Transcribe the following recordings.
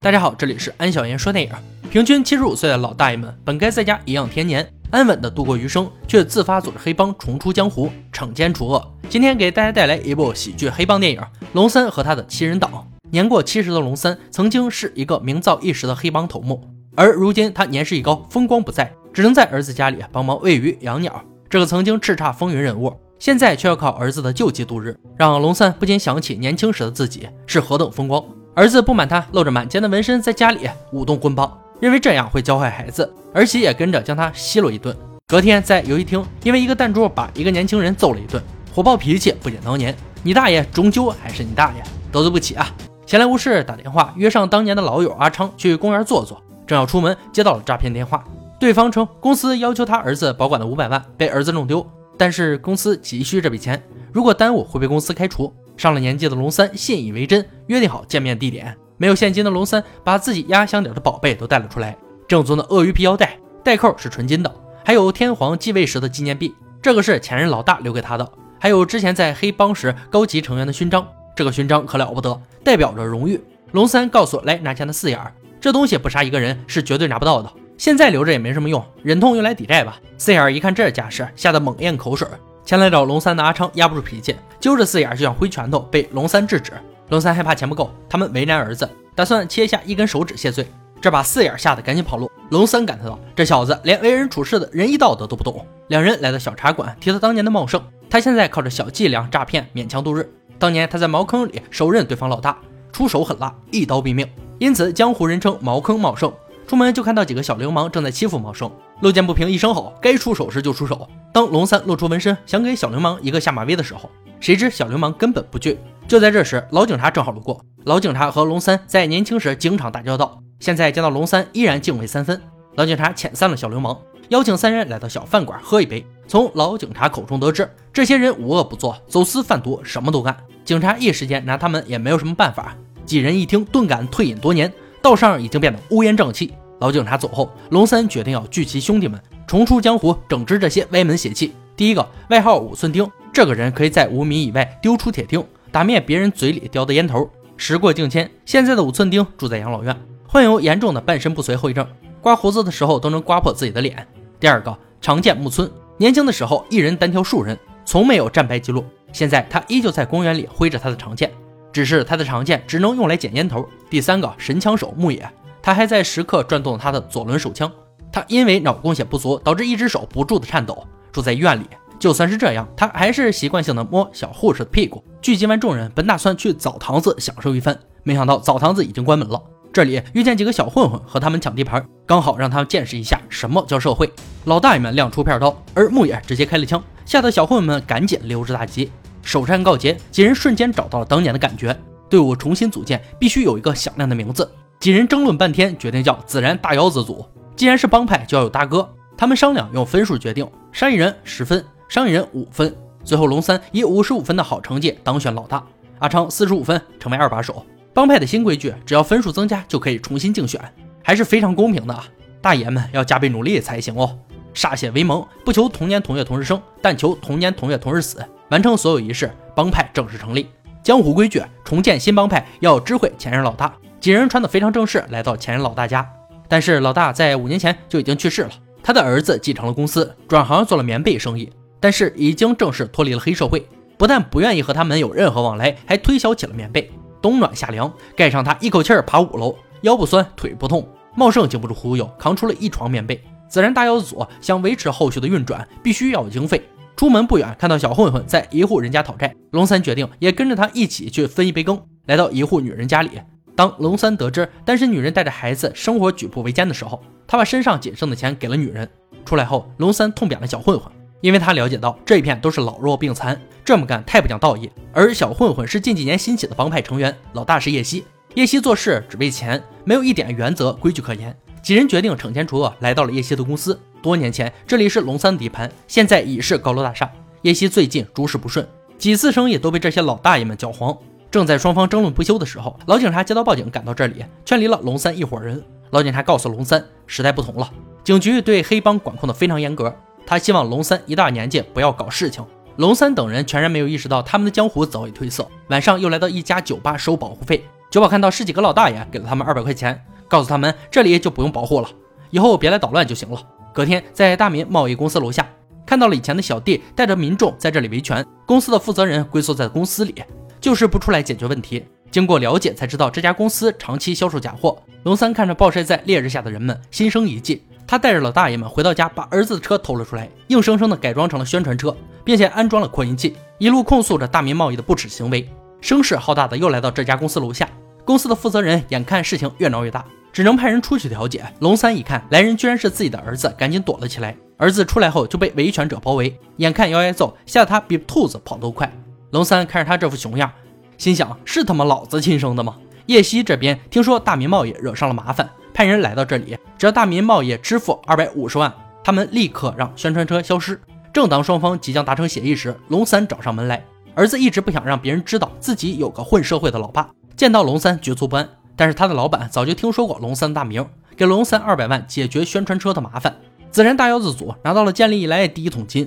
大家好，这里是安小言说电影。平均七十五岁的老大爷们，本该在家颐养天年，安稳的度过余生，却自发组织黑帮重出江湖，惩奸除恶。今天给大家带来一部喜剧黑帮电影《龙三和他的七人党》。年过七十的龙三，曾经是一个名噪一时的黑帮头目，而如今他年事已高，风光不再，只能在儿子家里帮忙喂鱼养鸟。这个曾经叱咤风云人物，现在却要靠儿子的救济度日，让龙三不禁想起年轻时的自己是何等风光。儿子不满他露着满肩的纹身在家里舞动棍棒，认为这样会教坏孩子。儿媳也跟着将他奚落一顿。隔天在游戏厅，因为一个弹珠把一个年轻人揍了一顿，火爆脾气不减当年。你大爷终究还是你大爷，得罪不起啊！闲来无事打电话约上当年的老友阿昌去公园坐坐，正要出门接到了诈骗电话，对方称公司要求他儿子保管的五百万被儿子弄丢，但是公司急需这笔钱，如果耽误会被公司开除。上了年纪的龙三信以为真，约定好见面地点。没有现金的龙三把自己压箱底的宝贝都带了出来：正宗的鳄鱼皮腰带，带扣是纯金的；还有天皇继位时的纪念币，这个是前任老大留给他的；还有之前在黑帮时高级成员的勋章，这个勋章可了不得，代表着荣誉。龙三告诉来拿钱的四眼，这东西不杀一个人是绝对拿不到的，现在留着也没什么用，忍痛用来抵债吧。四眼一看这架势，吓得猛咽口水。前来找龙三的阿昌压不住脾气，揪着四眼就想挥拳头，被龙三制止。龙三害怕钱不够，他们为难儿子，打算切下一根手指谢罪，这把四眼吓得赶紧跑路。龙三感叹道：“这小子连为人处事的仁义道德都不懂。”两人来到小茶馆，提到当年的茂盛，他现在靠着小伎俩诈骗勉强度日。当年他在茅坑里手刃对方老大，出手狠辣，一刀毙命，因此江湖人称茅坑茂盛。出门就看到几个小流氓正在欺负茂盛，路见不平一声吼，该出手时就出手。当龙三露出纹身，想给小流氓一个下马威的时候，谁知小流氓根本不惧。就在这时，老警察正好路过。老警察和龙三在年轻时经常打交道，现在见到龙三依然敬畏三分。老警察遣散了小流氓，邀请三人来到小饭馆喝一杯。从老警察口中得知，这些人无恶不作，走私贩毒什么都干。警察一时间拿他们也没有什么办法。几人一听，顿感退隐多年。道上已经变得乌烟瘴气。老警察走后，龙三决定要聚齐兄弟们，重出江湖，整治这些歪门邪气。第一个外号五寸钉，这个人可以在五米以外丢出铁钉，打灭别人嘴里叼的烟头。时过境迁，现在的五寸钉住在养老院，患有严重的半身不遂后遗症，刮胡子的时候都能刮破自己的脸。第二个长剑木村，年轻的时候一人单挑数人，从没有战败记录。现在他依旧在公园里挥着他的长剑。只是他的长剑只能用来捡烟头。第三个神枪手木野，他还在时刻转动他的左轮手枪。他因为脑供血不足，导致一只手不住的颤抖，住在医院里。就算是这样，他还是习惯性的摸小护士的屁股。聚集完众人，本打算去澡堂子享受一番，没想到澡堂子已经关门了。这里遇见几个小混混和他们抢地盘，刚好让他们见识一下什么叫社会。老大爷们亮出片刀，而木野直接开了枪，吓得小混混们赶紧溜之大吉。首战告捷，几人瞬间找到了当年的感觉。队伍重新组建，必须有一个响亮的名字。几人争论半天，决定叫自然大腰子组。既然是帮派，就要有大哥。他们商量用分数决定，山一人十分，商人五分。最后，龙三以五十五分的好成绩当选老大，阿昌四十五分成为二把手。帮派的新规矩，只要分数增加就可以重新竞选，还是非常公平的啊！大爷们要加倍努力才行哦。歃血为盟，不求同年同月同日生，但求同年同月同日死。完成所有仪式，帮派正式成立。江湖规矩，重建新帮派要知会前任老大。几人穿得非常正式，来到前任老大家。但是老大在五年前就已经去世了，他的儿子继承了公司，转行做了棉被生意。但是已经正式脱离了黑社会，不但不愿意和他们有任何往来，还推销起了棉被。冬暖夏凉，盖上它一口气儿爬五楼，腰不酸腿不痛。茂盛经不住忽悠，扛出了一床棉被。自然大腰子组想维持后续的运转，必须要有经费。出门不远，看到小混混在一户人家讨债，龙三决定也跟着他一起去分一杯羹。来到一户女人家里，当龙三得知单身女人带着孩子，生活举步维艰的时候，他把身上仅剩的钱给了女人。出来后，龙三痛扁了小混混，因为他了解到这一片都是老弱病残，这么干太不讲道义。而小混混是近几年兴起的帮派成员，老大是叶希，叶希做事只为钱，没有一点原则规矩可言。几人决定惩奸除恶，来到了叶希的公司。多年前，这里是龙三的地盘，现在已是高楼大厦。叶希最近诸事不顺，几次生意都被这些老大爷们搅黄。正在双方争论不休的时候，老警察接到报警，赶到这里，劝离了龙三一伙人。老警察告诉龙三，时代不同了，警局对黑帮管控的非常严格。他希望龙三一大年纪不要搞事情。龙三等人全然没有意识到他们的江湖早已褪色。晚上又来到一家酒吧收保护费。酒保看到十几个老大爷，给了他们二百块钱，告诉他们这里就不用保护了，以后别来捣乱就行了。隔天，在大民贸易公司楼下，看到了以前的小弟带着民众在这里维权，公司的负责人龟缩在公司里，就是不出来解决问题。经过了解才知道，这家公司长期销售假货。龙三看着暴晒在烈日下的人们，心生一计。他带着老大爷们回到家，把儿子的车偷了出来，硬生生的改装成了宣传车，并且安装了扩音器，一路控诉着大民贸易的不耻行为。声势浩大的又来到这家公司楼下，公司的负责人眼看事情越闹越大，只能派人出去调解。龙三一看来人居然是自己的儿子，赶紧躲了起来。儿子出来后就被维权者包围，眼看要挨揍，吓得他比兔子跑都快。龙三看着他这副熊样。心想是他妈老子亲生的吗？叶希这边听说大民贸易惹上了麻烦，派人来到这里，只要大民贸易支付二百五十万，他们立刻让宣传车消失。正当双方即将达成协议时，龙三找上门来。儿子一直不想让别人知道自己有个混社会的老爸，见到龙三局促不安。但是他的老板早就听说过龙三大名，给龙三二百万解决宣传车的麻烦，自然大腰子组拿到了建立以来第一桶金。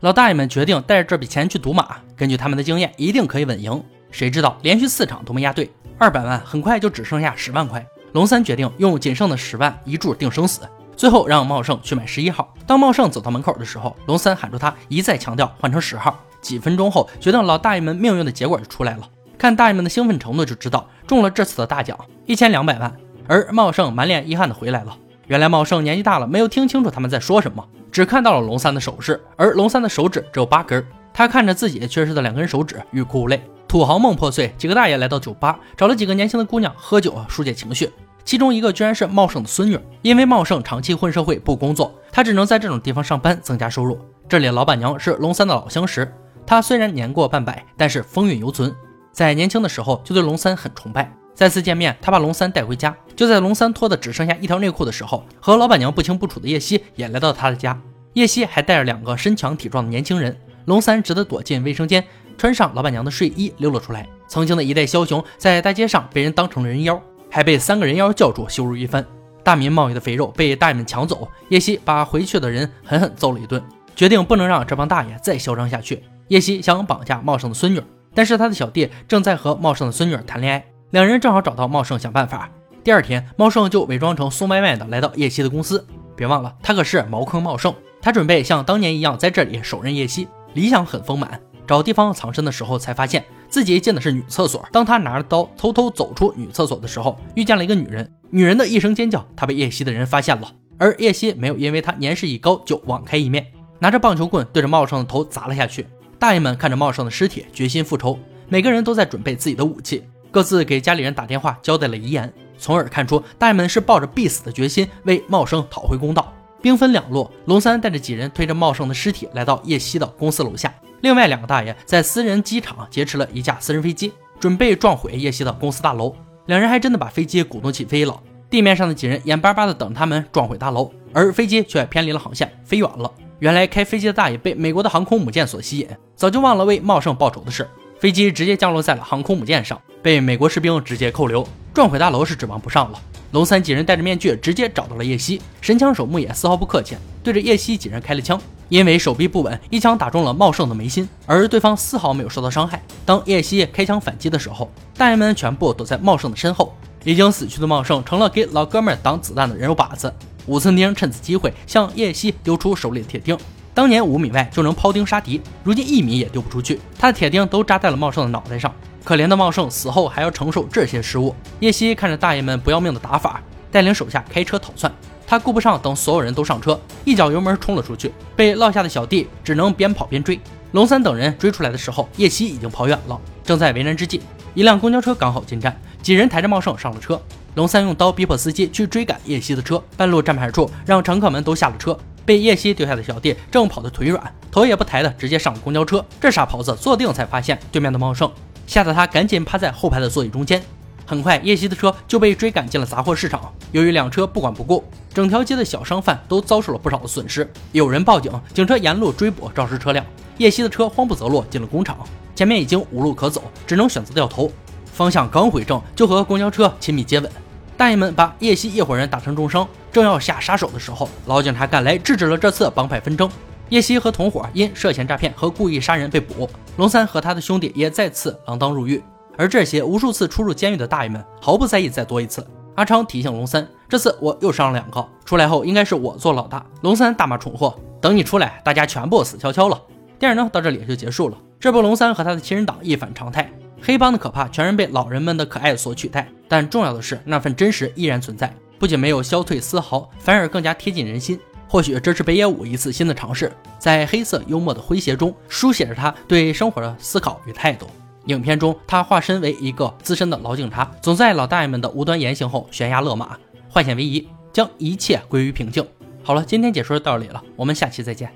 老大爷们决定带着这笔钱去赌马，根据他们的经验，一定可以稳赢。谁知道连续四场都没押对，二百万很快就只剩下十万块。龙三决定用仅剩的十万一注定生死，最后让茂盛去买十一号。当茂盛走到门口的时候，龙三喊住他，一再强调换成十号。几分钟后，决定老大爷们命运的结果就出来了。看大爷们的兴奋程度就知道中了这次的大奖一千两百万。而茂盛满脸遗憾的回来了。原来茂盛年纪大了，没有听清楚他们在说什么，只看到了龙三的手势，而龙三的手指只有八根。他看着自己缺失的两根手指，欲哭无泪。土豪梦破碎，几个大爷来到酒吧，找了几个年轻的姑娘喝酒啊疏解情绪。其中一个居然是茂盛的孙女，因为茂盛长期混社会不工作，他只能在这种地方上班增加收入。这里的老板娘是龙三的老相识，她虽然年过半百，但是风韵犹存，在年轻的时候就对龙三很崇拜。再次见面，他把龙三带回家，就在龙三脱的只剩下一条内裤的时候，和老板娘不清不楚的叶希也来到他的家，叶希还带着两个身强体壮的年轻人，龙三只得躲进卫生间。穿上老板娘的睡衣溜了出来。曾经的一代枭雄在大街上被人当成了人妖，还被三个人妖叫住羞辱一番。大民贸易的肥肉被大爷们抢走，叶希把回去的人狠狠揍了一顿，决定不能让这帮大爷再嚣张下去。叶希想绑架茂盛的孙女，但是他的小弟正在和茂盛的孙女谈恋爱，两人正好找到茂盛想办法。第二天，茂盛就伪装成送外卖的来到叶希的公司。别忘了，他可是茅坑茂盛，他准备像当年一样在这里手刃叶希，理想很丰满。找地方藏身的时候，才发现自己进的是女厕所。当他拿着刀偷偷走出女厕所的时候，遇见了一个女人。女人的一声尖叫，他被叶希的人发现了。而叶希没有因为他年事已高就网开一面，拿着棒球棍对着茂盛的头砸了下去。大爷们看着茂盛的尸体，决心复仇，每个人都在准备自己的武器，各自给家里人打电话交代了遗言，从而看出大爷们是抱着必死的决心为茂生讨回公道。兵分两路，龙三带着几人推着茂盛的尸体来到叶希的公司楼下。另外两个大爷在私人机场劫持了一架私人飞机，准备撞毁叶希的公司大楼。两人还真的把飞机鼓动起飞了。地面上的几人眼巴巴的等他们撞毁大楼，而飞机却偏离了航线，飞远了。原来开飞机的大爷被美国的航空母舰所吸引，早就忘了为茂盛报仇的事。飞机直接降落在了航空母舰上，被美国士兵直接扣留。撞毁大楼是指望不上了。龙三几人戴着面具，直接找到了叶希，神枪手木野丝毫不客气，对着叶希几人开了枪。因为手臂不稳，一枪打中了茂盛的眉心，而对方丝毫没有受到伤害。当叶希开枪反击的时候，大爷们全部躲在茂盛的身后。已经死去的茂盛成了给老哥们挡子弹的人肉靶子。武村丁趁此机会向叶希丢出手里的铁钉，当年五米外就能抛钉杀敌，如今一米也丢不出去。他的铁钉都扎在了茂盛的脑袋上。可怜的茂盛死后还要承受这些失误。叶希看着大爷们不要命的打法，带领手下开车逃窜。他顾不上等所有人都上车，一脚油门冲了出去，被落下的小弟只能边跑边追。龙三等人追出来的时候，叶希已经跑远了。正在为难之际，一辆公交车刚好进站，几人抬着茂盛上了车。龙三用刀逼迫司机去追赶叶希的车，半路站牌处让乘客们都下了车。被叶希丢下的小弟正跑得腿软，头也不抬的直接上了公交车。这傻狍子坐定才发现对面的茂盛，吓得他赶紧趴在后排的座椅中间。很快，叶希的车就被追赶进了杂货市场。由于两车不管不顾，整条街的小商贩都遭受了不少的损失。有人报警，警车沿路追捕肇事车辆。叶希的车慌不择路进了工厂，前面已经无路可走，只能选择掉头。方向刚回正，就和公交车亲密接吻。大爷们把叶希一伙人打成重伤，正要下杀手的时候，老警察赶来制止了这次帮派纷争。叶希和同伙因涉嫌诈骗和故意杀人被捕，龙三和他的兄弟也再次锒铛入狱。而这些无数次出入监狱的大爷们毫不在意再多一次。阿昌提醒龙三，这次我又上了两个，出来后应该是我做老大。龙三大骂蠢货，等你出来，大家全部死翘翘了。电影呢到这里就结束了。这波龙三和他的亲人党一反常态，黑帮的可怕全然被老人们的可爱所取代。但重要的是，那份真实依然存在，不仅没有消退丝毫，反而更加贴近人心。或许这是北野武一次新的尝试，在黑色幽默的诙谐中书写着他对生活的思考与态度。影片中，他化身为一个资深的老警察，总在老大爷们的无端言行后悬崖勒马，化险为夷，将一切归于平静。好了，今天解说到这里了，我们下期再见。